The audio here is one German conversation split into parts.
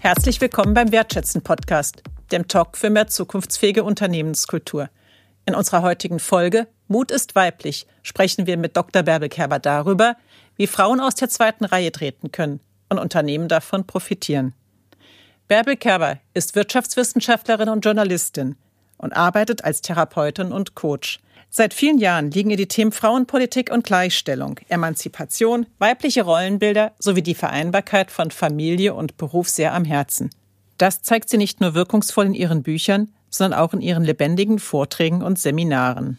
Herzlich willkommen beim Wertschätzen Podcast, dem Talk für mehr zukunftsfähige Unternehmenskultur. In unserer heutigen Folge Mut ist weiblich sprechen wir mit Dr. Bärbel Kerber darüber, wie Frauen aus der zweiten Reihe treten können und Unternehmen davon profitieren. Bärbel Kerber ist Wirtschaftswissenschaftlerin und Journalistin und arbeitet als Therapeutin und Coach. Seit vielen Jahren liegen ihr die Themen Frauenpolitik und Gleichstellung, Emanzipation, weibliche Rollenbilder sowie die Vereinbarkeit von Familie und Beruf sehr am Herzen. Das zeigt sie nicht nur wirkungsvoll in ihren Büchern, sondern auch in ihren lebendigen Vorträgen und Seminaren.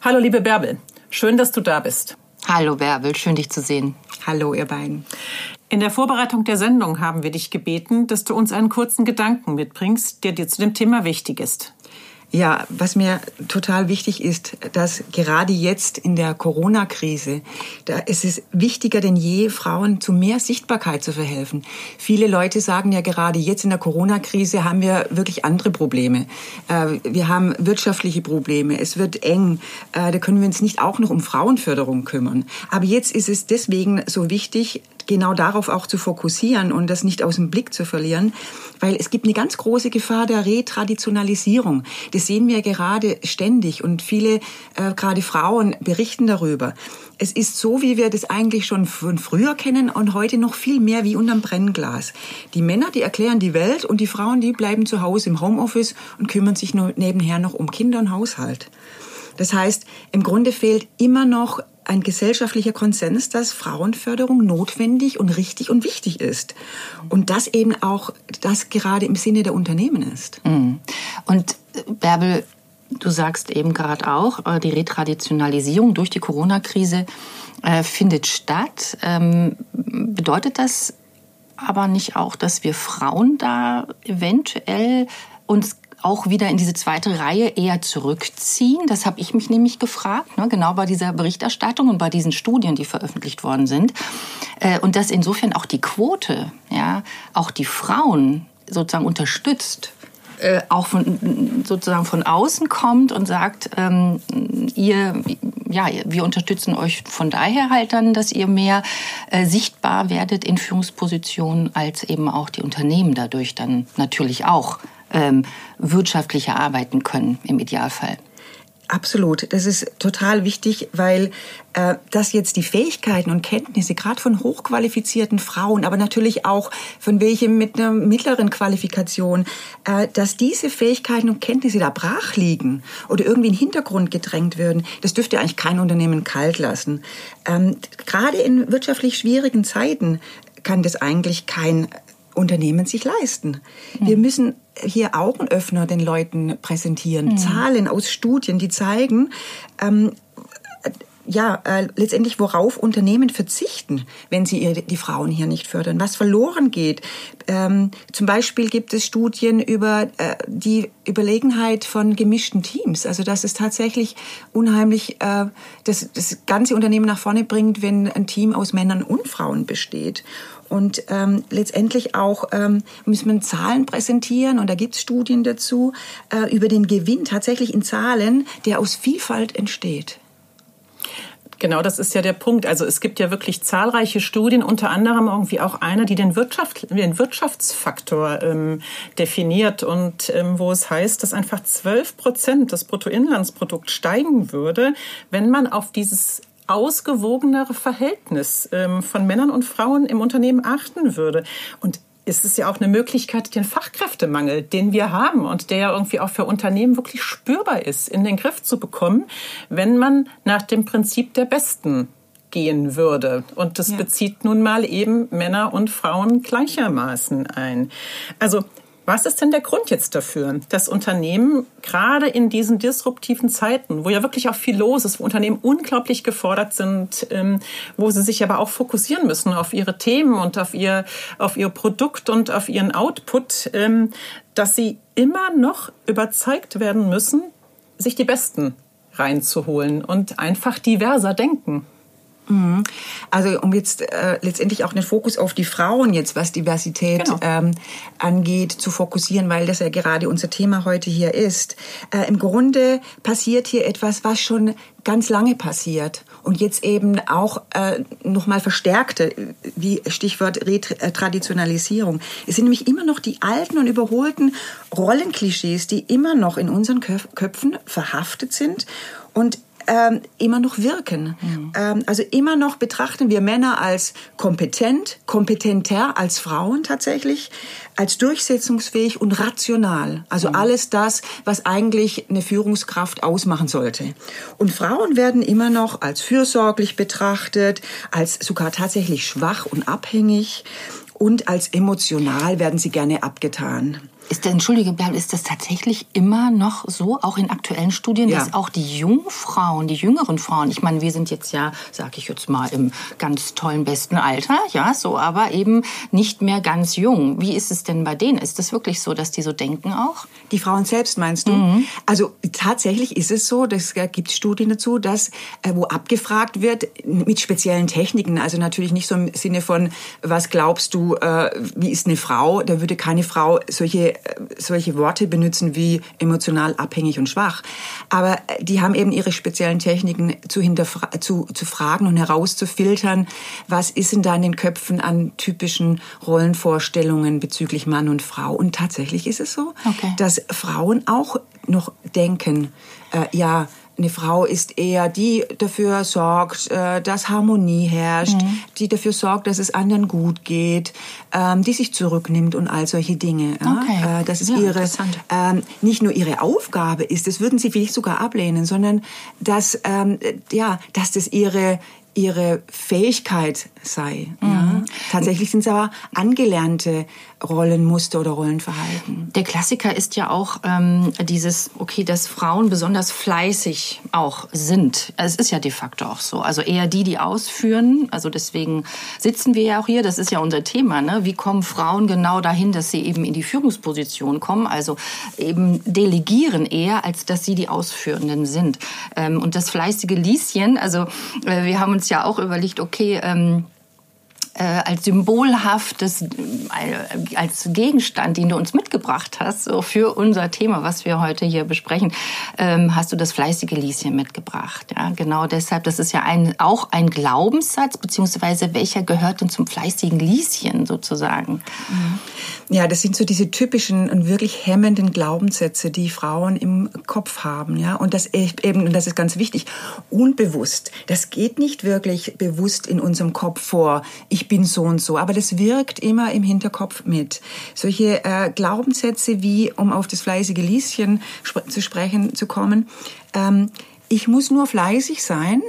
Hallo liebe Bärbel, schön, dass du da bist. Hallo Bärbel, schön dich zu sehen. Hallo ihr beiden. In der Vorbereitung der Sendung haben wir dich gebeten, dass du uns einen kurzen Gedanken mitbringst, der dir zu dem Thema wichtig ist. Ja, was mir total wichtig ist, dass gerade jetzt in der Corona-Krise, da ist es wichtiger denn je, Frauen zu mehr Sichtbarkeit zu verhelfen. Viele Leute sagen ja gerade jetzt in der Corona-Krise haben wir wirklich andere Probleme. Äh, wir haben wirtschaftliche Probleme, es wird eng, äh, da können wir uns nicht auch noch um Frauenförderung kümmern. Aber jetzt ist es deswegen so wichtig, genau darauf auch zu fokussieren und das nicht aus dem Blick zu verlieren, weil es gibt eine ganz große Gefahr der Retraditionalisierung. Das sehen wir gerade ständig und viele, äh, gerade Frauen, berichten darüber. Es ist so, wie wir das eigentlich schon von früher kennen und heute noch viel mehr wie unterm Brennglas. Die Männer, die erklären die Welt und die Frauen, die bleiben zu Hause im Homeoffice und kümmern sich nur nebenher noch um Kinder und Haushalt. Das heißt, im Grunde fehlt immer noch ein gesellschaftlicher Konsens, dass Frauenförderung notwendig und richtig und wichtig ist. Und das eben auch das gerade im Sinne der Unternehmen ist. Mhm. Und Bärbel, du sagst eben gerade auch, äh, die Retraditionalisierung durch die Corona-Krise äh, findet statt. Ähm, bedeutet das aber nicht auch, dass wir Frauen da eventuell uns auch wieder in diese zweite Reihe eher zurückziehen? Das habe ich mich nämlich gefragt, ne, genau bei dieser Berichterstattung und bei diesen Studien, die veröffentlicht worden sind. Äh, und dass insofern auch die Quote, ja, auch die Frauen sozusagen unterstützt äh, auch von, sozusagen von außen kommt und sagt, ähm, ihr, ja, wir unterstützen euch von daher halt dann, dass ihr mehr äh, sichtbar werdet in Führungspositionen, als eben auch die Unternehmen dadurch dann natürlich auch ähm, wirtschaftlicher arbeiten können im Idealfall. Absolut, das ist total wichtig, weil äh, dass jetzt die Fähigkeiten und Kenntnisse gerade von hochqualifizierten Frauen, aber natürlich auch von welchen mit einer mittleren Qualifikation, äh, dass diese Fähigkeiten und Kenntnisse da brach liegen oder irgendwie in den Hintergrund gedrängt werden, das dürfte eigentlich kein Unternehmen kalt lassen. Ähm, gerade in wirtschaftlich schwierigen Zeiten kann das eigentlich kein Unternehmen sich leisten. Mhm. Wir müssen hier Augenöffner den Leuten präsentieren, mhm. Zahlen aus Studien, die zeigen, ähm, ja, äh, letztendlich worauf Unternehmen verzichten, wenn sie ihre, die Frauen hier nicht fördern, was verloren geht. Ähm, zum Beispiel gibt es Studien über äh, die Überlegenheit von gemischten Teams. Also dass es tatsächlich unheimlich äh, das, das ganze Unternehmen nach vorne bringt, wenn ein Team aus Männern und Frauen besteht. Und ähm, letztendlich auch ähm, muss man Zahlen präsentieren und da gibt es Studien dazu äh, über den Gewinn tatsächlich in Zahlen, der aus Vielfalt entsteht. Genau, das ist ja der Punkt. Also es gibt ja wirklich zahlreiche Studien, unter anderem irgendwie auch eine, die den, Wirtschaft, den Wirtschaftsfaktor ähm, definiert und ähm, wo es heißt, dass einfach 12 Prozent des Bruttoinlandsprodukts steigen würde, wenn man auf dieses ausgewogenere Verhältnis ähm, von Männern und Frauen im Unternehmen achten würde. Und ist es ja auch eine Möglichkeit, den Fachkräftemangel, den wir haben und der ja irgendwie auch für Unternehmen wirklich spürbar ist, in den Griff zu bekommen, wenn man nach dem Prinzip der Besten gehen würde. Und das ja. bezieht nun mal eben Männer und Frauen gleichermaßen ein. Also was ist denn der Grund jetzt dafür, dass Unternehmen gerade in diesen disruptiven Zeiten, wo ja wirklich auch viel los ist, wo Unternehmen unglaublich gefordert sind, ähm, wo sie sich aber auch fokussieren müssen auf ihre Themen und auf ihr, auf ihr Produkt und auf ihren Output, ähm, dass sie immer noch überzeugt werden müssen, sich die Besten reinzuholen und einfach diverser denken? Mhm. Also um jetzt äh, letztendlich auch den Fokus auf die Frauen jetzt, was Diversität genau. ähm, angeht, zu fokussieren, weil das ja gerade unser Thema heute hier ist. Äh, Im Grunde passiert hier etwas, was schon ganz lange passiert und jetzt eben auch äh, nochmal verstärkte, wie Stichwort Retraditionalisierung. Es sind nämlich immer noch die alten und überholten Rollenklischees, die immer noch in unseren Köpfen verhaftet sind und ähm, immer noch wirken. Mhm. Ähm, also immer noch betrachten wir Männer als kompetent, kompetenter als Frauen tatsächlich, als durchsetzungsfähig und rational. Also mhm. alles das, was eigentlich eine Führungskraft ausmachen sollte. Und Frauen werden immer noch als fürsorglich betrachtet, als sogar tatsächlich schwach und abhängig und als emotional werden sie gerne abgetan. Ist entschuldige, ist das tatsächlich immer noch so, auch in aktuellen Studien, ja. dass auch die Jungfrauen, die jüngeren Frauen, ich meine, wir sind jetzt ja, sag ich jetzt mal, im ganz tollen besten Alter, ja, so, aber eben nicht mehr ganz jung. Wie ist es denn bei denen? Ist das wirklich so, dass die so denken auch? Die Frauen selbst meinst du? Mhm. Also tatsächlich ist es so, das gibt Studien dazu, dass, äh, wo abgefragt wird, mit speziellen Techniken, also natürlich nicht so im Sinne von, was glaubst du, äh, wie ist eine Frau? Da würde keine Frau solche solche Worte benutzen wie emotional abhängig und schwach. Aber die haben eben ihre speziellen Techniken zu, zu, zu fragen und herauszufiltern, was ist denn da in den Köpfen an typischen Rollenvorstellungen bezüglich Mann und Frau. Und tatsächlich ist es so, okay. dass Frauen auch noch denken, äh, ja, eine Frau ist eher die dafür sorgt, äh, dass Harmonie herrscht, mhm. die dafür sorgt, dass es anderen gut geht, ähm, die sich zurücknimmt und all solche Dinge. Okay. Äh, dass es ja, ihre ähm, nicht nur ihre Aufgabe ist, das würden sie vielleicht sogar ablehnen, sondern dass ähm, ja, dass das ihre ihre Fähigkeit sei. Mhm. Ja. Tatsächlich sind es aber angelernte Rollenmuster oder Rollenverhalten. Der Klassiker ist ja auch ähm, dieses, okay, dass Frauen besonders fleißig auch sind. Es ist ja de facto auch so. Also eher die, die ausführen. Also deswegen sitzen wir ja auch hier. Das ist ja unser Thema. Ne? Wie kommen Frauen genau dahin, dass sie eben in die Führungsposition kommen? Also eben delegieren eher, als dass sie die Ausführenden sind. Ähm, und das fleißige Lieschen, also äh, wir haben uns ja auch überlegt, okay, ähm, äh, als symbolhaftes, äh, als Gegenstand, den du uns mitgebracht hast, so für unser Thema, was wir heute hier besprechen, ähm, hast du das fleißige Lieschen mitgebracht. Ja, genau deshalb, das ist ja ein, auch ein Glaubenssatz, beziehungsweise welcher gehört denn zum fleißigen Lieschen sozusagen? Ja, das sind so diese typischen und wirklich hemmenden Glaubenssätze, die Frauen im Kopf haben. Ja, und das eben, und das ist ganz wichtig, unbewusst. Das geht nicht wirklich bewusst in unserem Kopf vor. Ich ich bin so und so. Aber das wirkt immer im Hinterkopf mit. Solche äh, Glaubenssätze wie, um auf das fleißige Lieschen sp zu sprechen zu kommen, ähm, ich muss nur fleißig sein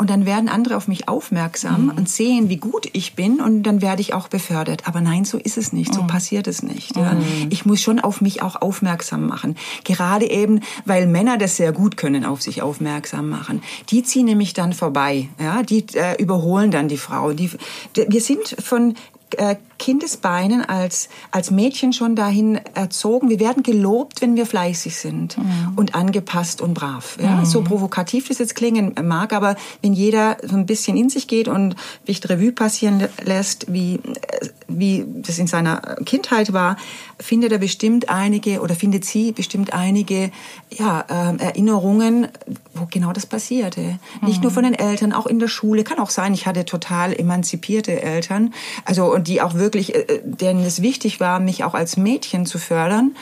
und dann werden andere auf mich aufmerksam mhm. und sehen, wie gut ich bin und dann werde ich auch befördert. Aber nein, so ist es nicht, so mhm. passiert es nicht. Ja. Mhm. Ich muss schon auf mich auch aufmerksam machen. Gerade eben, weil Männer das sehr gut können, auf sich aufmerksam machen. Die ziehen nämlich dann vorbei, ja, die äh, überholen dann die Frau. Die, wir sind von äh, Kindesbeinen als, als Mädchen schon dahin erzogen. Wir werden gelobt, wenn wir fleißig sind mhm. und angepasst und brav. Ja? Mhm. So provokativ das jetzt klingen mag, aber wenn jeder so ein bisschen in sich geht und sich Revue passieren lässt, wie, äh, wie das in seiner Kindheit war, findet er bestimmt einige oder findet sie bestimmt einige ja, äh, Erinnerungen, wo genau das passierte. Mhm. Nicht nur von den Eltern, auch in der Schule. Kann auch sein, ich hatte total emanzipierte Eltern, also und die auch wirklich, äh, denen es wichtig war, mich auch als Mädchen zu fördern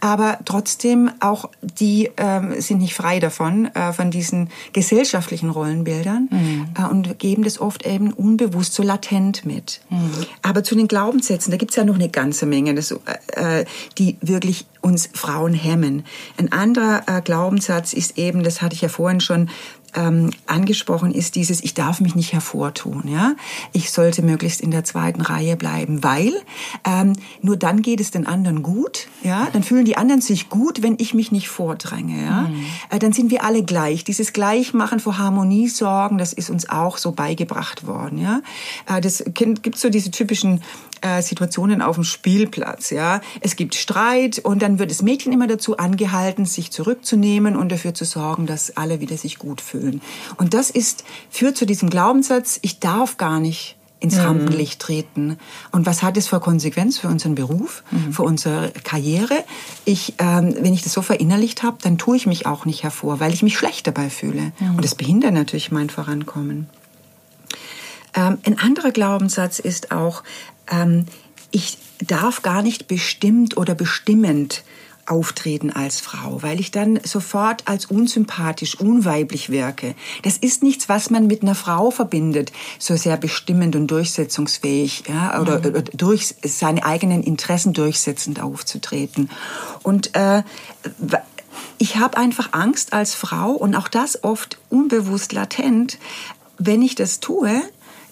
aber trotzdem auch die ähm, sind nicht frei davon, äh, von diesen gesellschaftlichen Rollenbildern mhm. äh, und geben das oft eben unbewusst so latent mit. Mhm. Aber zu den Glaubenssätzen, da gibt's ja noch eine ganze Menge, das, äh, die wirklich uns Frauen hemmen. Ein anderer äh, Glaubenssatz ist eben, das hatte ich ja vorhin schon ähm, angesprochen ist dieses, ich darf mich nicht hervortun. Ja? Ich sollte möglichst in der zweiten Reihe bleiben, weil ähm, nur dann geht es den anderen gut. Ja? Dann fühlen die anderen sich gut, wenn ich mich nicht vordränge. Ja? Mhm. Äh, dann sind wir alle gleich. Dieses Gleichmachen vor Harmonie sorgen, das ist uns auch so beigebracht worden. Ja? Äh, das gibt so diese typischen äh, Situationen auf dem Spielplatz. Ja, es gibt Streit und dann wird das Mädchen immer dazu angehalten, sich zurückzunehmen und dafür zu sorgen, dass alle wieder sich gut fühlen. Und das ist führt zu diesem Glaubenssatz: Ich darf gar nicht ins mhm. Rampenlicht treten. Und was hat es für Konsequenz für unseren Beruf, mhm. für unsere Karriere? Ich, ähm, wenn ich das so verinnerlicht habe, dann tue ich mich auch nicht hervor, weil ich mich schlecht dabei fühle. Mhm. Und das behindert natürlich mein Vorankommen. Ähm, ein anderer Glaubenssatz ist auch, ähm, ich darf gar nicht bestimmt oder bestimmend auftreten als Frau, weil ich dann sofort als unsympathisch, unweiblich wirke. Das ist nichts, was man mit einer Frau verbindet, so sehr bestimmend und durchsetzungsfähig, ja, oder mhm. durch seine eigenen Interessen durchsetzend aufzutreten. Und äh, ich habe einfach Angst als Frau und auch das oft unbewusst latent, wenn ich das tue,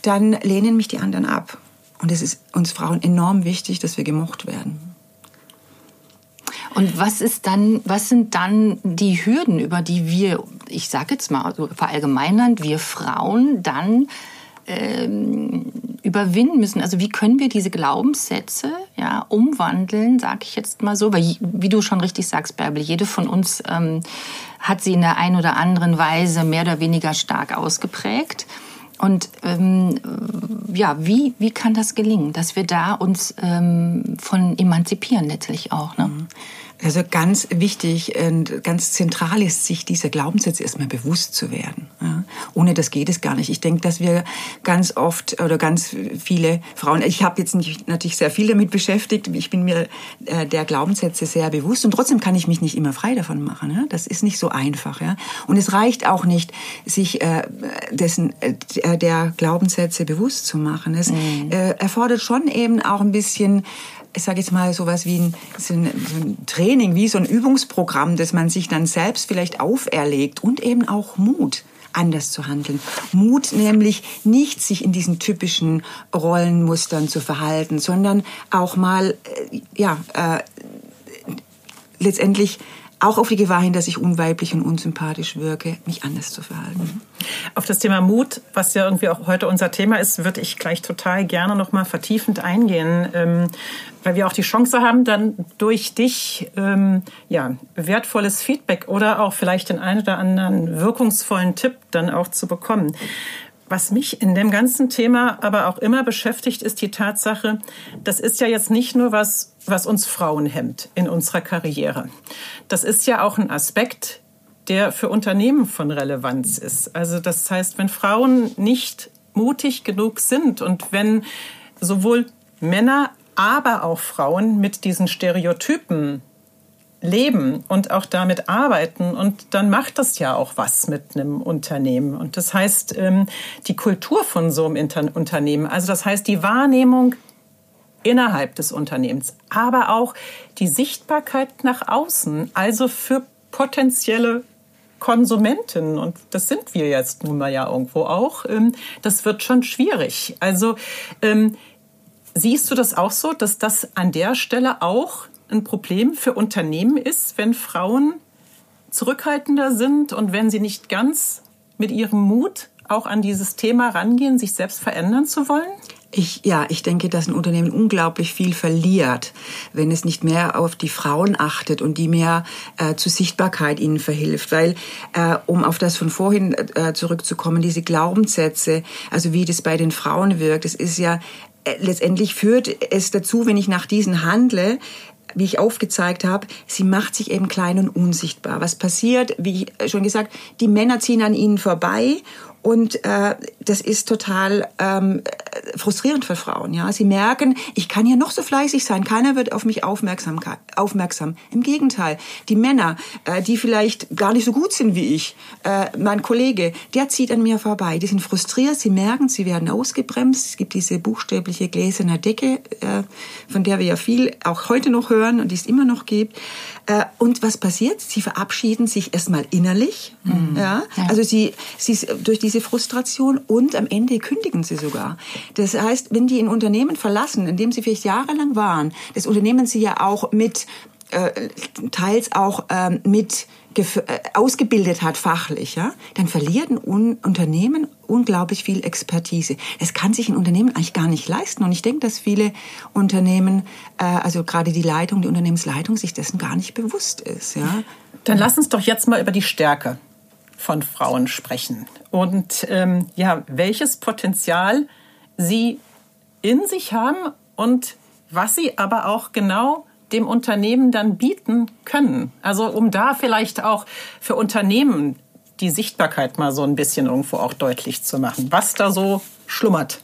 dann lehnen mich die anderen ab. Und es ist uns Frauen enorm wichtig, dass wir gemocht werden. Und was ist dann, was sind dann die Hürden, über die wir, ich sage jetzt mal also verallgemeinernd, wir Frauen dann ähm, überwinden müssen. Also wie können wir diese Glaubenssätze ja umwandeln, sage ich jetzt mal so, weil wie du schon richtig sagst, Bärbel, jede von uns ähm, hat sie in der einen oder anderen Weise mehr oder weniger stark ausgeprägt. Und ähm, ja, wie, wie kann das gelingen, dass wir da uns ähm, von emanzipieren letztlich auch? Ne? Mhm. Also ganz wichtig und ganz zentral ist, sich dieser Glaubenssätze erstmal bewusst zu werden. Ja. Ohne das geht es gar nicht. Ich denke, dass wir ganz oft oder ganz viele Frauen, ich habe jetzt nicht, natürlich sehr viel damit beschäftigt, ich bin mir äh, der Glaubenssätze sehr bewusst und trotzdem kann ich mich nicht immer frei davon machen. Ja. Das ist nicht so einfach. Ja. Und es reicht auch nicht, sich äh, dessen, äh, der Glaubenssätze bewusst zu machen. Es mhm. äh, erfordert schon eben auch ein bisschen ich sage jetzt mal sowas wie ein, so ein, so ein Training, wie so ein Übungsprogramm, das man sich dann selbst vielleicht auferlegt und eben auch Mut anders zu handeln. Mut nämlich nicht sich in diesen typischen Rollenmustern zu verhalten, sondern auch mal äh, ja äh, letztendlich auch auf die Gewahr hin, dass ich unweiblich und unsympathisch wirke, mich anders zu verhalten. Auf das Thema Mut, was ja irgendwie auch heute unser Thema ist, würde ich gleich total gerne noch mal vertiefend eingehen, ähm, weil wir auch die Chance haben, dann durch dich ähm, ja wertvolles Feedback oder auch vielleicht den einen oder anderen wirkungsvollen Tipp dann auch zu bekommen. Was mich in dem ganzen Thema aber auch immer beschäftigt, ist die Tatsache, das ist ja jetzt nicht nur was, was uns Frauen hemmt in unserer Karriere. Das ist ja auch ein Aspekt, der für Unternehmen von Relevanz ist. Also das heißt, wenn Frauen nicht mutig genug sind und wenn sowohl Männer, aber auch Frauen mit diesen Stereotypen leben und auch damit arbeiten. Und dann macht das ja auch was mit einem Unternehmen. Und das heißt, ähm, die Kultur von so einem Unternehmen, also das heißt die Wahrnehmung innerhalb des Unternehmens, aber auch die Sichtbarkeit nach außen, also für potenzielle Konsumenten, und das sind wir jetzt nun mal ja irgendwo auch, ähm, das wird schon schwierig. Also ähm, siehst du das auch so, dass das an der Stelle auch ein Problem für Unternehmen ist, wenn Frauen zurückhaltender sind und wenn sie nicht ganz mit ihrem Mut auch an dieses Thema rangehen, sich selbst verändern zu wollen? Ich, ja, ich denke, dass ein Unternehmen unglaublich viel verliert, wenn es nicht mehr auf die Frauen achtet und die mehr äh, zur Sichtbarkeit ihnen verhilft. Weil, äh, um auf das von vorhin äh, zurückzukommen, diese Glaubenssätze, also wie das bei den Frauen wirkt, es ist ja äh, letztendlich führt es dazu, wenn ich nach diesen handle, wie ich aufgezeigt habe, sie macht sich eben klein und unsichtbar. Was passiert, wie schon gesagt, die Männer ziehen an ihnen vorbei und äh, das ist total ähm, frustrierend für Frauen. Ja, sie merken, ich kann hier noch so fleißig sein, keiner wird auf mich aufmerksam. aufmerksam. Im Gegenteil, die Männer, äh, die vielleicht gar nicht so gut sind wie ich, äh, mein Kollege, der zieht an mir vorbei. Die sind frustriert, sie merken, sie werden ausgebremst. Es gibt diese buchstäbliche gläserne Decke, äh, von der wir ja viel auch heute noch hören und die es immer noch gibt. Äh, und was passiert? Sie verabschieden sich erstmal innerlich. Mhm. Ja? ja, also sie, sie durch diese diese Frustration und am Ende kündigen sie sogar. Das heißt, wenn die ein Unternehmen verlassen, in dem sie vielleicht jahrelang waren, das Unternehmen sie ja auch mit äh, teils auch ähm, mit äh, ausgebildet hat fachlich, ja, dann verliert ein Un Unternehmen unglaublich viel Expertise. Das kann sich ein Unternehmen eigentlich gar nicht leisten. Und ich denke, dass viele Unternehmen, äh, also gerade die Leitung, die Unternehmensleitung, sich dessen gar nicht bewusst ist. Ja. Dann lass uns doch jetzt mal über die Stärke von Frauen sprechen und ähm, ja, welches Potenzial sie in sich haben und was sie aber auch genau dem Unternehmen dann bieten können. Also um da vielleicht auch für Unternehmen die Sichtbarkeit mal so ein bisschen irgendwo auch deutlich zu machen, was da so schlummert.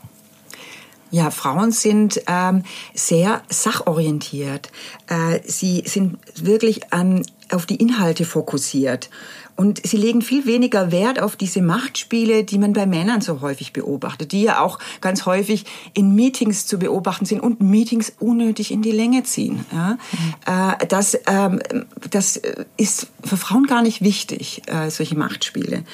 Ja, Frauen sind ähm, sehr sachorientiert. Äh, sie sind wirklich ähm, auf die Inhalte fokussiert. Und sie legen viel weniger Wert auf diese Machtspiele, die man bei Männern so häufig beobachtet, die ja auch ganz häufig in Meetings zu beobachten sind und Meetings unnötig in die Länge ziehen. Ja? Mhm. Äh, das, ähm, das ist für Frauen gar nicht wichtig, äh, solche Machtspiele.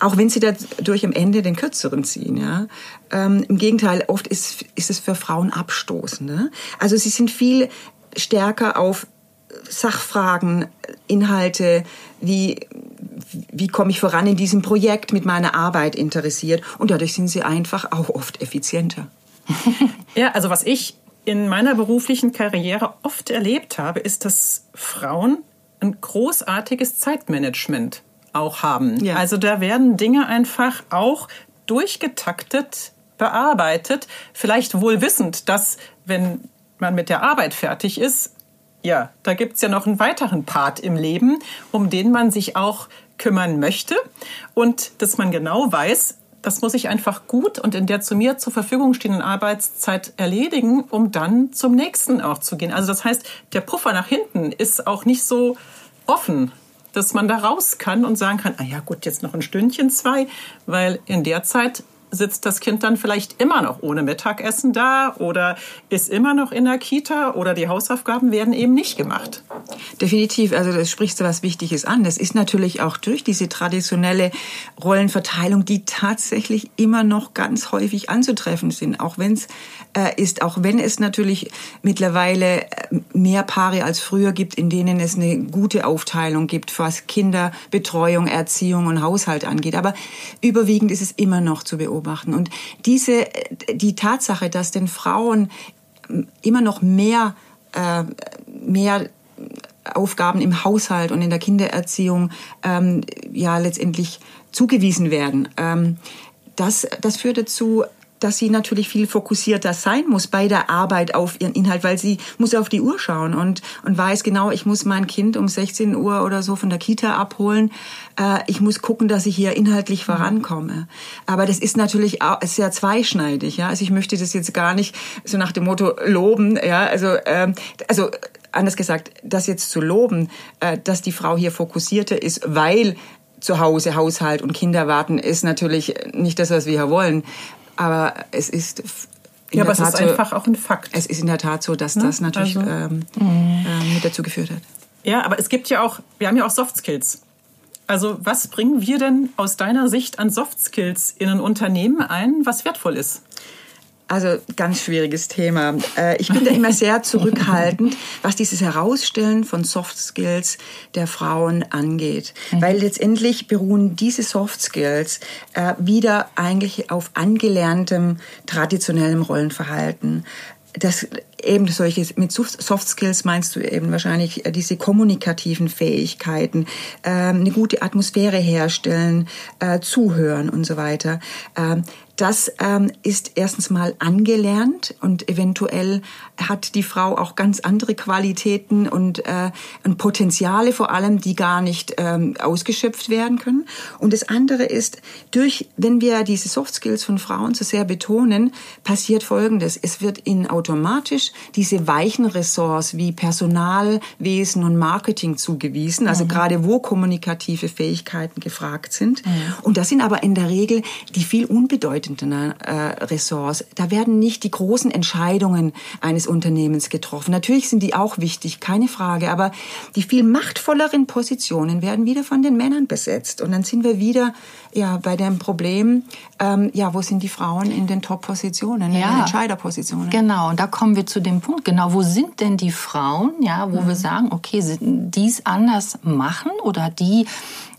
Auch wenn sie dadurch am Ende den kürzeren ziehen. Ja? Ähm, Im Gegenteil, oft ist, ist es für Frauen abstoßend. Ne? Also sie sind viel stärker auf Sachfragen, Inhalte, wie, wie komme ich voran in diesem Projekt mit meiner Arbeit interessiert. Und dadurch sind sie einfach auch oft effizienter. ja, also was ich in meiner beruflichen Karriere oft erlebt habe, ist, dass Frauen ein großartiges Zeitmanagement auch haben. Ja. Also da werden Dinge einfach auch durchgetaktet bearbeitet, vielleicht wohl wissend, dass wenn man mit der Arbeit fertig ist, ja, da gibt's ja noch einen weiteren Part im Leben, um den man sich auch kümmern möchte und dass man genau weiß, das muss ich einfach gut und in der zu mir zur Verfügung stehenden Arbeitszeit erledigen, um dann zum nächsten auch zu gehen. Also das heißt, der Puffer nach hinten ist auch nicht so offen, dass man da raus kann und sagen kann, ah ja gut, jetzt noch ein Stündchen, zwei, weil in der Zeit sitzt das Kind dann vielleicht immer noch ohne Mittagessen da oder ist immer noch in der Kita oder die Hausaufgaben werden eben nicht gemacht. Definitiv, also das sprichst du was Wichtiges an. Das ist natürlich auch durch diese traditionelle Rollenverteilung, die tatsächlich immer noch ganz häufig anzutreffen sind, auch wenn es äh, ist, auch wenn es natürlich mittlerweile äh, mehr Paare als früher gibt, in denen es eine gute Aufteilung gibt, was Kinderbetreuung, Erziehung und Haushalt angeht. Aber überwiegend ist es immer noch zu beobachten beobachten. Und diese, die Tatsache, dass den Frauen immer noch mehr, äh, mehr Aufgaben im Haushalt und in der Kindererziehung ähm, ja letztendlich zugewiesen werden. Ähm, das, das führt dazu, dass sie natürlich viel fokussierter sein muss bei der Arbeit auf ihren Inhalt, weil sie muss auf die Uhr schauen und, und weiß genau, ich muss mein Kind um 16 Uhr oder so von der Kita abholen. Äh, ich muss gucken, dass ich hier inhaltlich vorankomme. Aber das ist natürlich auch sehr zweischneidig. Ja? Also ich möchte das jetzt gar nicht so nach dem Motto loben. Ja? Also, ähm, also anders gesagt, das jetzt zu loben, äh, dass die Frau hier fokussierter ist, weil zu Hause, Haushalt und Kinder warten, ist natürlich nicht das, was wir hier wollen. Aber es ist ja, aber es ist so, einfach auch ein Fakt. Es ist in der Tat so, dass ne? das natürlich also, ähm, äh, mit dazu geführt hat. Ja, aber es gibt ja auch, wir haben ja auch Soft Skills. Also was bringen wir denn aus deiner Sicht an Soft Skills in ein Unternehmen ein, was wertvoll ist? Also ganz schwieriges Thema. Äh, ich bin da immer sehr zurückhaltend, was dieses Herausstellen von Soft Skills der Frauen angeht. Mhm. Weil letztendlich beruhen diese Soft Skills äh, wieder eigentlich auf angelerntem traditionellem Rollenverhalten das eben solche mit Soft Skills meinst du eben wahrscheinlich äh, diese kommunikativen Fähigkeiten, ähm, eine gute Atmosphäre herstellen, äh, zuhören und so weiter. Ähm, das ähm, ist erstens mal angelernt und eventuell hat die Frau auch ganz andere Qualitäten und, äh, und Potenziale vor allem, die gar nicht ähm, ausgeschöpft werden können. Und das andere ist, durch, wenn wir diese Soft Skills von Frauen so sehr betonen, passiert Folgendes. Es wird ihnen automatisch diese weichen Ressorts wie Personalwesen und Marketing zugewiesen, also mhm. gerade wo kommunikative Fähigkeiten gefragt sind. Mhm. Und das sind aber in der Regel die viel unbedeutenden bedeutenden äh, Ressorts. Da werden nicht die großen Entscheidungen eines Unternehmens getroffen. Natürlich sind die auch wichtig, keine Frage, aber die viel machtvolleren Positionen werden wieder von den Männern besetzt. Und dann sind wir wieder ja bei dem Problem, ähm, ja, wo sind die Frauen in den Top-Positionen, ja, in den Entscheiderpositionen? Genau, und da kommen wir zu dem Punkt. Genau, wo sind denn die Frauen, ja, wo mhm. wir sagen, okay, die es anders machen oder die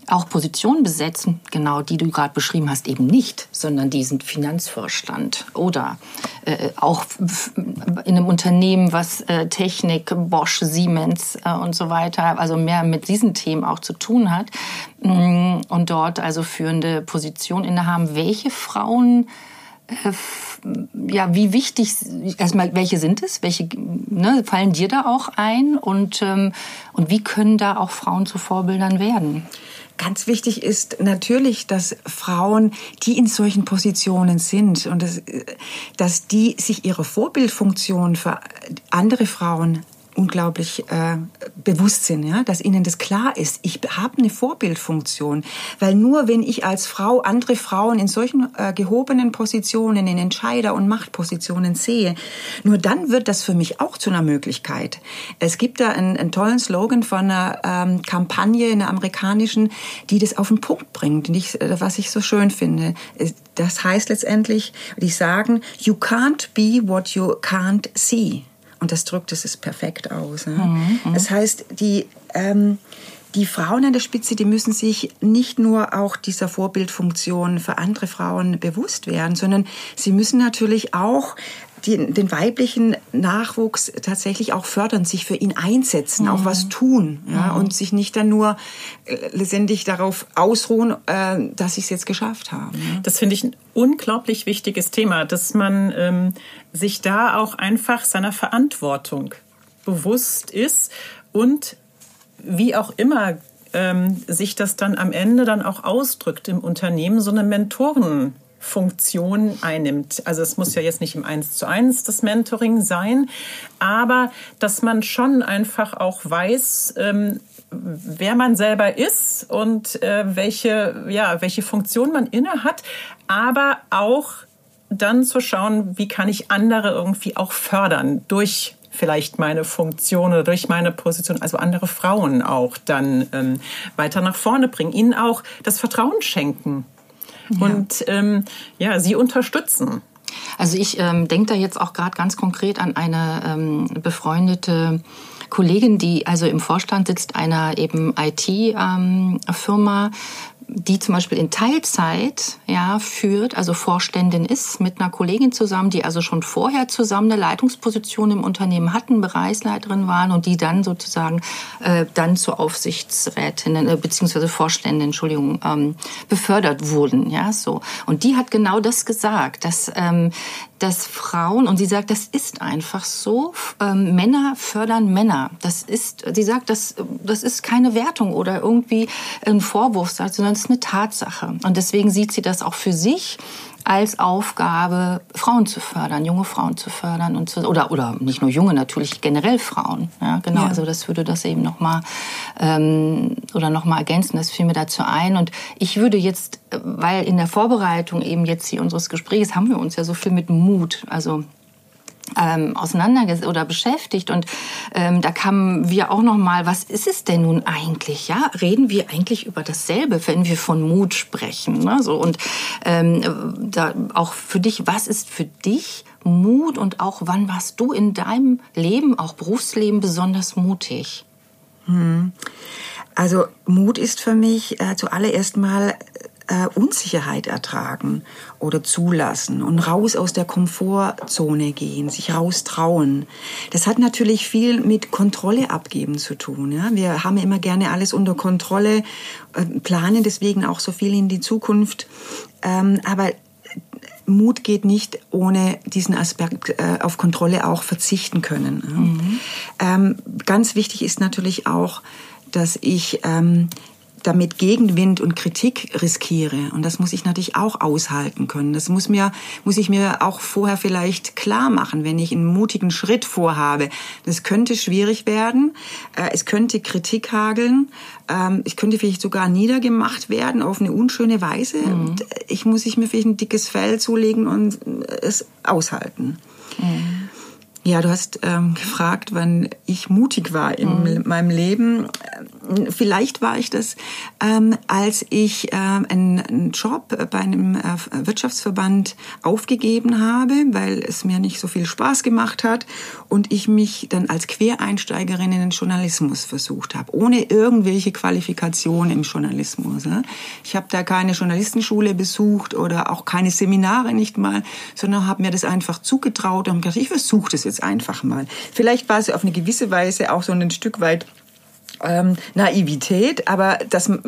auch Positionen besetzen, genau die du gerade beschrieben hast, eben nicht, sondern diesen Finanzvorstand oder äh, auch in einem Unternehmen, was äh, Technik, Bosch, Siemens äh, und so weiter, also mehr mit diesen Themen auch zu tun hat mm, und dort also führende Positionen innehaben. Welche Frauen ja, wie wichtig, erstmal, welche sind es? Welche ne, fallen dir da auch ein? Und, ähm, und wie können da auch Frauen zu Vorbildern werden? Ganz wichtig ist natürlich, dass Frauen, die in solchen Positionen sind und das, dass die sich ihre Vorbildfunktion für andere Frauen unglaublich äh, bewusst sind, ja, dass ihnen das klar ist. Ich habe eine Vorbildfunktion, weil nur wenn ich als Frau andere Frauen in solchen äh, gehobenen Positionen, in Entscheider- und Machtpositionen sehe, nur dann wird das für mich auch zu einer Möglichkeit. Es gibt da einen, einen tollen Slogan von einer ähm, Kampagne, einer amerikanischen, die das auf den Punkt bringt, ich, äh, was ich so schön finde. Das heißt letztendlich, die sagen, you can't be what you can't see. Und das drückt es perfekt aus. Ne? Mhm, das heißt, die, ähm, die Frauen an der Spitze, die müssen sich nicht nur auch dieser Vorbildfunktion für andere Frauen bewusst werden, sondern sie müssen natürlich auch die, den weiblichen Nachwuchs tatsächlich auch fördern, sich für ihn einsetzen, mhm. auch was tun ja, mhm. und sich nicht dann nur äh, letztendlich darauf ausruhen, äh, dass sie es jetzt geschafft haben. Ja. Das finde ich ein unglaublich wichtiges Thema, dass man ähm, sich da auch einfach seiner Verantwortung bewusst ist und wie auch immer ähm, sich das dann am Ende dann auch ausdrückt im Unternehmen, so eine Mentoren Funktion einnimmt. Also es muss ja jetzt nicht im Eins zu eins das Mentoring sein, aber dass man schon einfach auch weiß, ähm, wer man selber ist und äh, welche, ja, welche Funktion man inne hat, aber auch dann zu schauen, wie kann ich andere irgendwie auch fördern durch vielleicht meine Funktion oder durch meine Position, also andere Frauen auch dann ähm, weiter nach vorne bringen, ihnen auch das Vertrauen schenken ja. und ähm, ja, sie unterstützen. Also ich ähm, denke da jetzt auch gerade ganz konkret an eine ähm, befreundete Kollegin, die also im Vorstand sitzt einer eben IT-Firma, ähm, die zum Beispiel in Teilzeit ja, führt, also Vorständin ist mit einer Kollegin zusammen, die also schon vorher zusammen eine Leitungsposition im Unternehmen hatten, Bereichsleiterin waren und die dann sozusagen äh, dann zur Aufsichtsrätin äh, beziehungsweise Vorständin, Entschuldigung, ähm, befördert wurden. Ja, so. Und die hat genau das gesagt, dass ähm, dass Frauen, und sie sagt, das ist einfach so, ähm, Männer fördern Männer. Das ist, sie sagt, das, das ist keine Wertung oder irgendwie ein Vorwurf, sondern es ist eine Tatsache. Und deswegen sieht sie das auch für sich als Aufgabe, Frauen zu fördern, junge Frauen zu fördern und zu, oder oder nicht nur junge, natürlich generell Frauen. Ja, genau. Ja. Also das würde das eben noch mal ähm, oder noch mal ergänzen. Das fiel mir dazu ein. Und ich würde jetzt, weil in der Vorbereitung eben jetzt hier unseres Gesprächs haben wir uns ja so viel mit Mut, also ähm, auseinandergesetzt oder beschäftigt und ähm, da kamen wir auch noch mal was ist es denn nun eigentlich ja reden wir eigentlich über dasselbe wenn wir von Mut sprechen ne? so und ähm, da auch für dich was ist für dich Mut und auch wann warst du in deinem Leben auch Berufsleben besonders mutig hm. also Mut ist für mich äh, zuallererst mal äh, Unsicherheit ertragen oder zulassen und raus aus der Komfortzone gehen, sich raustrauen. Das hat natürlich viel mit Kontrolle abgeben zu tun. Ja? Wir haben immer gerne alles unter Kontrolle, äh, planen deswegen auch so viel in die Zukunft. Ähm, aber Mut geht nicht ohne diesen Aspekt äh, auf Kontrolle auch verzichten können. Mhm. Ähm, ganz wichtig ist natürlich auch, dass ich ähm, damit Gegenwind und Kritik riskiere. Und das muss ich natürlich auch aushalten können. Das muss mir, muss ich mir auch vorher vielleicht klar machen, wenn ich einen mutigen Schritt vorhabe. Das könnte schwierig werden. Äh, es könnte Kritik hageln. Ähm, ich könnte vielleicht sogar niedergemacht werden auf eine unschöne Weise. Mhm. Ich muss ich mir vielleicht ein dickes Fell zulegen und es aushalten. Mhm. Ja, du hast ähm, gefragt, wann ich mutig war in mhm. meinem Leben Vielleicht war ich das, ähm, als ich äh, einen, einen, Job bei einem äh, Wirtschaftsverband aufgegeben habe, weil es mir nicht so viel Spaß gemacht hat und ich mich dann als Quereinsteigerin in den Journalismus versucht habe, ohne irgendwelche Qualifikation im Journalismus. Ne? Ich habe da keine Journalistenschule besucht oder auch keine Seminare nicht mal, sondern habe mir das einfach zugetraut und gedacht, ich versuche das jetzt einfach mal. Vielleicht war es auf eine gewisse Weise auch so ein Stück weit ähm, Naivität, aber das äh,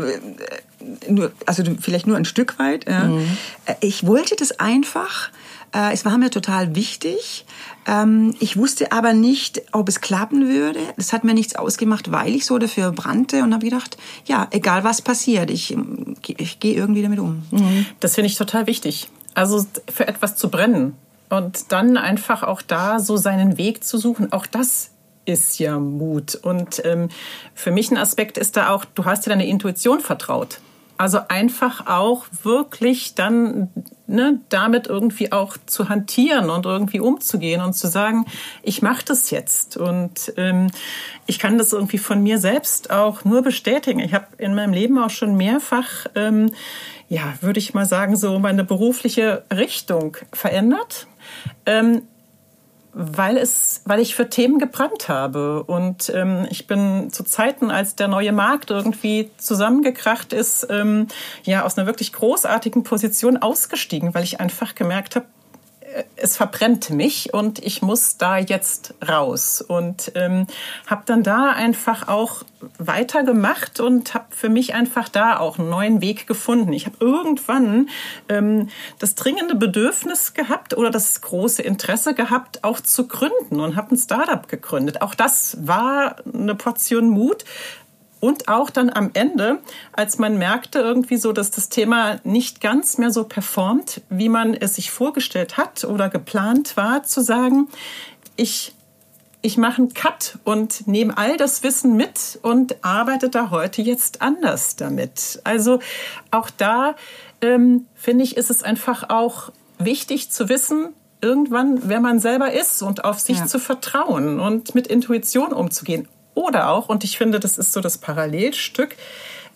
nur, also vielleicht nur ein Stück weit. Ja. Mhm. Äh, ich wollte das einfach. Äh, es war mir total wichtig. Ähm, ich wusste aber nicht, ob es klappen würde. Das hat mir nichts ausgemacht, weil ich so dafür brannte und habe gedacht, ja, egal was passiert, ich, ich gehe irgendwie damit um. Mhm. Das finde ich total wichtig. Also für etwas zu brennen und dann einfach auch da so seinen Weg zu suchen. Auch das ist ja Mut. Und ähm, für mich ein Aspekt ist da auch, du hast dir deine Intuition vertraut. Also einfach auch wirklich dann ne, damit irgendwie auch zu hantieren und irgendwie umzugehen und zu sagen, ich mache das jetzt. Und ähm, ich kann das irgendwie von mir selbst auch nur bestätigen. Ich habe in meinem Leben auch schon mehrfach, ähm, ja, würde ich mal sagen, so meine berufliche Richtung verändert. Ähm, weil es, weil ich für Themen gebrannt habe. Und ähm, ich bin zu Zeiten, als der neue Markt irgendwie zusammengekracht ist, ähm, ja aus einer wirklich großartigen Position ausgestiegen, weil ich einfach gemerkt habe, es verbrennt mich und ich muss da jetzt raus. Und ähm, habe dann da einfach auch weitergemacht und habe für mich einfach da auch einen neuen Weg gefunden. Ich habe irgendwann ähm, das dringende Bedürfnis gehabt oder das große Interesse gehabt, auch zu gründen und habe ein Startup gegründet. Auch das war eine Portion Mut, und auch dann am Ende, als man merkte irgendwie so, dass das Thema nicht ganz mehr so performt, wie man es sich vorgestellt hat oder geplant war, zu sagen, ich ich mache einen Cut und nehme all das Wissen mit und arbeite da heute jetzt anders damit. Also auch da ähm, finde ich, ist es einfach auch wichtig zu wissen, irgendwann, wer man selber ist und auf sich ja. zu vertrauen und mit Intuition umzugehen. Oder auch, und ich finde, das ist so das Parallelstück,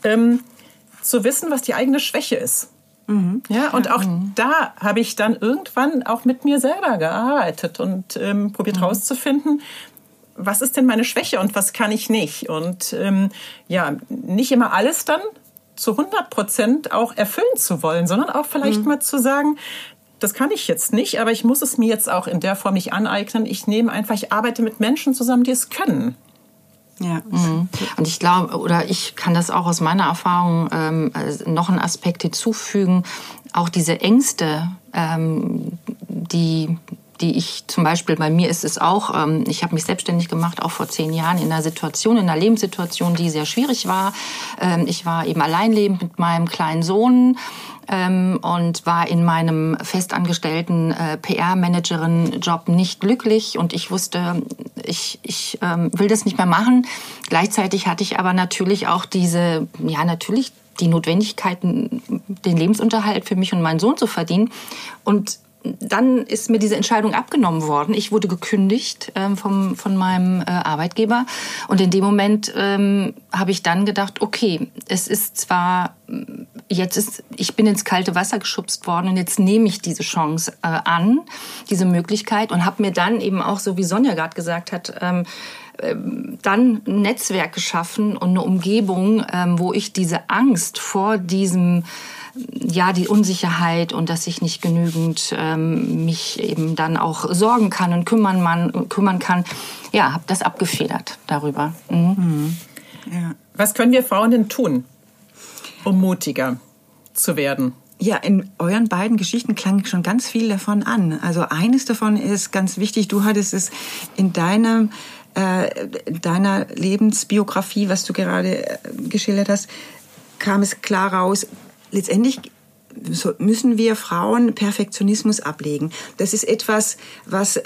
ähm, zu wissen, was die eigene Schwäche ist. Mhm. Ja, und auch mhm. da habe ich dann irgendwann auch mit mir selber gearbeitet und ähm, probiert mhm. rauszufinden, was ist denn meine Schwäche und was kann ich nicht. Und ähm, ja, nicht immer alles dann zu 100 Prozent auch erfüllen zu wollen, sondern auch vielleicht mhm. mal zu sagen, das kann ich jetzt nicht, aber ich muss es mir jetzt auch in der Form nicht aneignen. Ich nehme einfach, ich arbeite mit Menschen zusammen, die es können. Ja. Mhm. Und ich glaube, oder ich kann das auch aus meiner Erfahrung ähm, noch einen Aspekt hinzufügen. Auch diese Ängste, ähm, die die ich zum Beispiel, bei mir ist es auch, ähm, ich habe mich selbstständig gemacht, auch vor zehn Jahren in einer Situation, in einer Lebenssituation, die sehr schwierig war. Ähm, ich war eben alleinlebend mit meinem kleinen Sohn ähm, und war in meinem festangestellten äh, PR-Managerin-Job nicht glücklich und ich wusste, ich, ich ähm, will das nicht mehr machen. Gleichzeitig hatte ich aber natürlich auch diese, ja natürlich die Notwendigkeiten, den Lebensunterhalt für mich und meinen Sohn zu verdienen und dann ist mir diese Entscheidung abgenommen worden. Ich wurde gekündigt ähm, vom, von meinem äh, Arbeitgeber. Und in dem Moment ähm, habe ich dann gedacht, okay, es ist zwar, jetzt ist, ich bin ins kalte Wasser geschubst worden und jetzt nehme ich diese Chance äh, an, diese Möglichkeit und habe mir dann eben auch, so wie Sonja gerade gesagt hat, ähm, ähm dann ein Netzwerk geschaffen und eine Umgebung, ähm, wo ich diese Angst vor diesem ja, die Unsicherheit und dass ich nicht genügend ähm, mich eben dann auch sorgen kann und kümmern, man, kümmern kann, ja, habe das abgefedert darüber. Mhm. Mhm. Ja. Was können wir Frauen denn tun, um mutiger zu werden? Ja, in euren beiden Geschichten klang schon ganz viel davon an. Also eines davon ist ganz wichtig, du hattest es in deinem äh, deiner Lebensbiografie, was du gerade äh, geschildert hast, kam es klar raus, letztendlich müssen wir Frauen Perfektionismus ablegen. Das ist etwas, was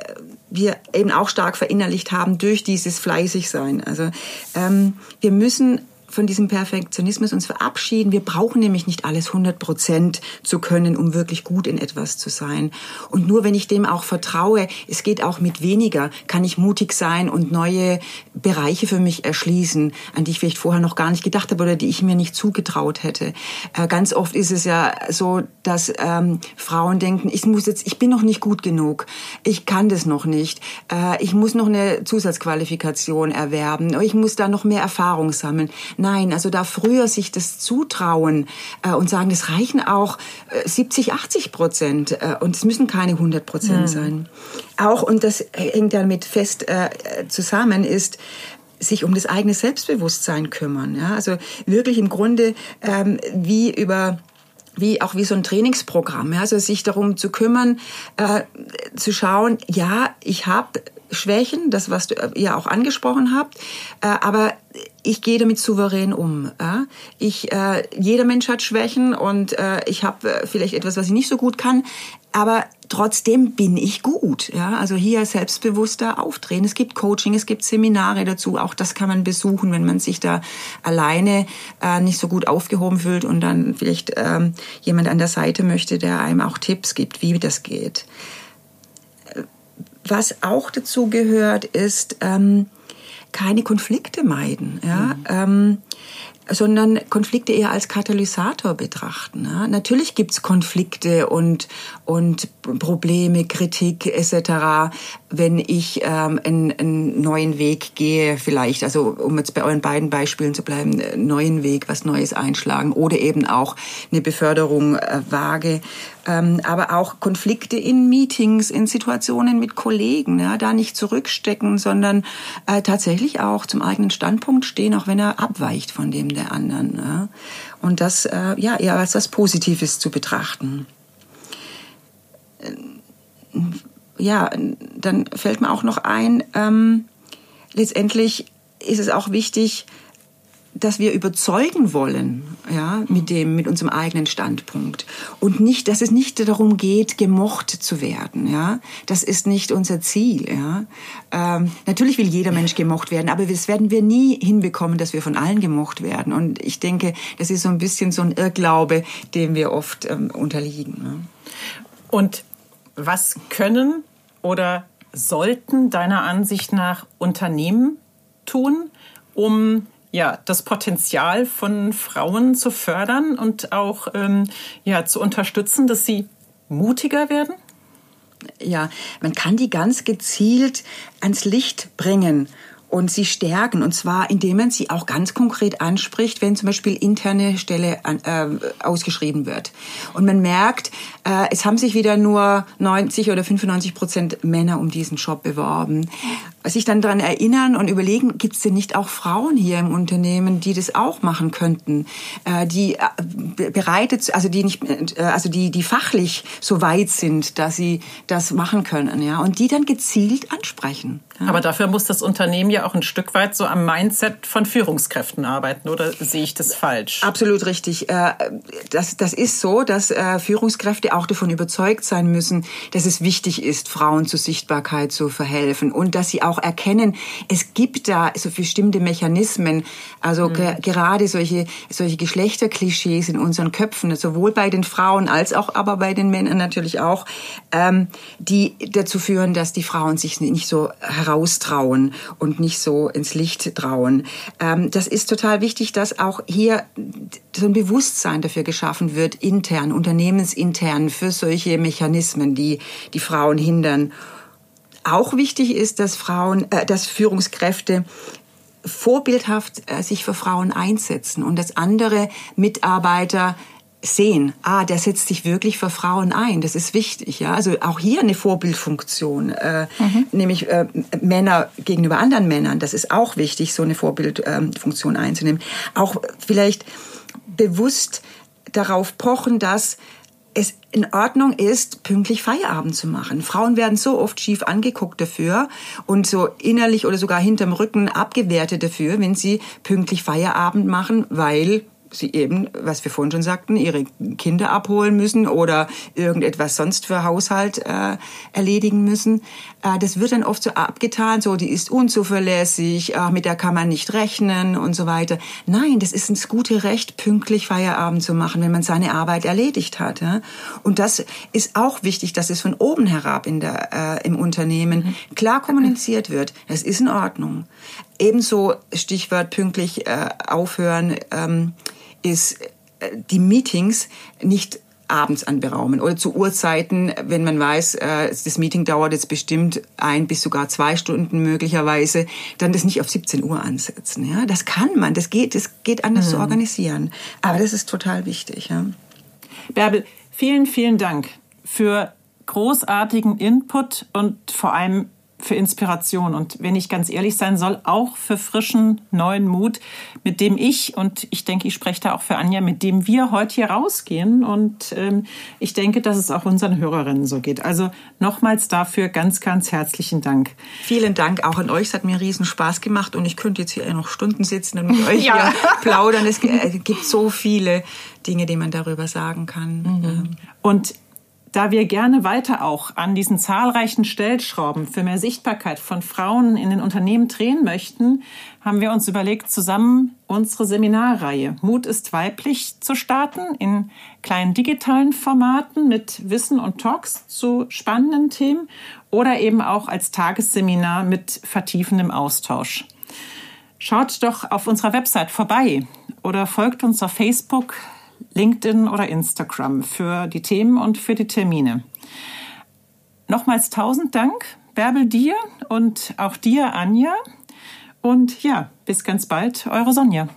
wir eben auch stark verinnerlicht haben durch dieses Fleißigsein. Also ähm, wir müssen von diesem Perfektionismus uns verabschieden. Wir brauchen nämlich nicht alles 100 Prozent zu können, um wirklich gut in etwas zu sein. Und nur wenn ich dem auch vertraue, es geht auch mit weniger, kann ich mutig sein und neue Bereiche für mich erschließen, an die ich vielleicht vorher noch gar nicht gedacht habe oder die ich mir nicht zugetraut hätte. Äh, ganz oft ist es ja so, dass ähm, Frauen denken, ich muss jetzt, ich bin noch nicht gut genug, ich kann das noch nicht, äh, ich muss noch eine Zusatzqualifikation erwerben, ich muss da noch mehr Erfahrung sammeln. Nein, also da früher sich das zutrauen äh, und sagen, das reichen auch äh, 70, 80 Prozent äh, und es müssen keine 100 Prozent mhm. sein. Auch, und das hängt damit fest äh, zusammen, ist, sich um das eigene Selbstbewusstsein kümmern. Ja? Also wirklich im Grunde ähm, wie über wie auch wie so ein Trainingsprogramm, ja? also sich darum zu kümmern, äh, zu schauen, ja, ich habe Schwächen, das was du, ihr äh, auch angesprochen habt, äh, aber ich gehe damit souverän um. Ja? Ich, äh, jeder Mensch hat Schwächen und äh, ich habe äh, vielleicht etwas, was ich nicht so gut kann, aber trotzdem bin ich gut. Ja? Also hier selbstbewusster auftreten. Es gibt Coaching, es gibt Seminare dazu. Auch das kann man besuchen, wenn man sich da alleine äh, nicht so gut aufgehoben fühlt und dann vielleicht ähm, jemand an der Seite möchte, der einem auch Tipps gibt, wie das geht. Was auch dazu gehört, ist ähm, keine Konflikte meiden. Ja? Mhm. Ähm, sondern Konflikte eher als Katalysator betrachten. Ja? Natürlich gibt's Konflikte und, und Probleme, Kritik etc., wenn ich ähm, einen, einen neuen Weg gehe, vielleicht, also um jetzt bei euren beiden Beispielen zu bleiben, einen neuen Weg, was Neues einschlagen oder eben auch eine Beförderung äh, wage. Ähm, aber auch Konflikte in Meetings, in Situationen mit Kollegen, ja, da nicht zurückstecken, sondern äh, tatsächlich auch zum eigenen Standpunkt stehen, auch wenn er abweicht von dem der anderen. Ja. Und das äh, ja eher als was Positives zu betrachten. Äh, ja, dann fällt mir auch noch ein, ähm, letztendlich ist es auch wichtig, dass wir überzeugen wollen, ja, mit dem, mit unserem eigenen Standpunkt. Und nicht, dass es nicht darum geht, gemocht zu werden, ja. Das ist nicht unser Ziel, ja. Ähm, natürlich will jeder Mensch gemocht werden, aber das werden wir nie hinbekommen, dass wir von allen gemocht werden. Und ich denke, das ist so ein bisschen so ein Irrglaube, dem wir oft ähm, unterliegen. Ne? Und was können oder sollten deiner Ansicht nach Unternehmen tun, um ja, das Potenzial von Frauen zu fördern und auch ähm, ja, zu unterstützen, dass sie mutiger werden? Ja, man kann die ganz gezielt ans Licht bringen und sie stärken. Und zwar, indem man sie auch ganz konkret anspricht, wenn zum Beispiel interne Stelle an, äh, ausgeschrieben wird. Und man merkt, äh, es haben sich wieder nur 90 oder 95 Prozent Männer um diesen Job beworben sich dann daran erinnern und überlegen, gibt es denn nicht auch Frauen hier im Unternehmen, die das auch machen könnten, äh, die äh, bereitet, also die nicht, äh, also die die fachlich so weit sind, dass sie das machen können, ja, und die dann gezielt ansprechen. Ja. Aber dafür muss das Unternehmen ja auch ein Stück weit so am Mindset von Führungskräften arbeiten, oder sehe ich das falsch? Absolut richtig. Das, das ist so, dass Führungskräfte auch davon überzeugt sein müssen, dass es wichtig ist, Frauen zur Sichtbarkeit zu verhelfen und dass sie auch auch erkennen, es gibt da so bestimmte Mechanismen, also mhm. ge gerade solche, solche Geschlechterklischees in unseren Köpfen, sowohl bei den Frauen als auch aber bei den Männern natürlich auch, ähm, die dazu führen, dass die Frauen sich nicht so heraustrauen und nicht so ins Licht trauen. Ähm, das ist total wichtig, dass auch hier so ein Bewusstsein dafür geschaffen wird, intern, unternehmensintern, für solche Mechanismen, die die Frauen hindern. Auch wichtig ist, dass Frauen, äh, dass Führungskräfte vorbildhaft äh, sich für Frauen einsetzen und dass andere Mitarbeiter sehen, ah, der setzt sich wirklich für Frauen ein. Das ist wichtig, ja. Also auch hier eine Vorbildfunktion, äh, mhm. nämlich äh, Männer gegenüber anderen Männern. Das ist auch wichtig, so eine Vorbildfunktion äh, einzunehmen. Auch vielleicht bewusst darauf pochen, dass es in Ordnung ist, pünktlich Feierabend zu machen. Frauen werden so oft schief angeguckt dafür und so innerlich oder sogar hinterm Rücken abgewertet dafür, wenn sie pünktlich Feierabend machen, weil sie eben, was wir vorhin schon sagten, ihre Kinder abholen müssen oder irgendetwas sonst für Haushalt äh, erledigen müssen. Äh, das wird dann oft so abgetan, so die ist unzuverlässig, ach, mit der kann man nicht rechnen und so weiter. Nein, das ist das gute Recht, pünktlich Feierabend zu machen, wenn man seine Arbeit erledigt hat. Ja? Und das ist auch wichtig, dass es von oben herab in der, äh, im Unternehmen mhm. klar kommuniziert wird. Das ist in Ordnung. Ebenso Stichwort pünktlich äh, aufhören ähm, ist äh, die Meetings nicht abends anberaumen oder zu Uhrzeiten, wenn man weiß, äh, das Meeting dauert jetzt bestimmt ein bis sogar zwei Stunden möglicherweise, dann das nicht auf 17 Uhr ansetzen. Ja, das kann man, das geht, das geht anders mhm. zu organisieren. Aber das ist total wichtig. Ja. Bärbel, vielen, vielen Dank für großartigen Input und vor allem für Inspiration und wenn ich ganz ehrlich sein soll, auch für frischen neuen Mut, mit dem ich und ich denke, ich spreche da auch für Anja, mit dem wir heute hier rausgehen und ähm, ich denke, dass es auch unseren Hörerinnen so geht. Also nochmals dafür ganz, ganz herzlichen Dank. Vielen Dank auch an euch. Es hat mir riesen Spaß gemacht und ich könnte jetzt hier noch Stunden sitzen und mit euch ja. hier plaudern. Es gibt so viele Dinge, die man darüber sagen kann. Mhm. Und da wir gerne weiter auch an diesen zahlreichen Stellschrauben für mehr Sichtbarkeit von Frauen in den Unternehmen drehen möchten, haben wir uns überlegt, zusammen unsere Seminarreihe Mut ist weiblich zu starten in kleinen digitalen Formaten mit Wissen und Talks zu spannenden Themen oder eben auch als Tagesseminar mit vertiefendem Austausch. Schaut doch auf unserer Website vorbei oder folgt uns auf Facebook, LinkedIn oder Instagram für die Themen und für die Termine. Nochmals tausend Dank, Bärbel, dir und auch dir, Anja. Und ja, bis ganz bald, eure Sonja.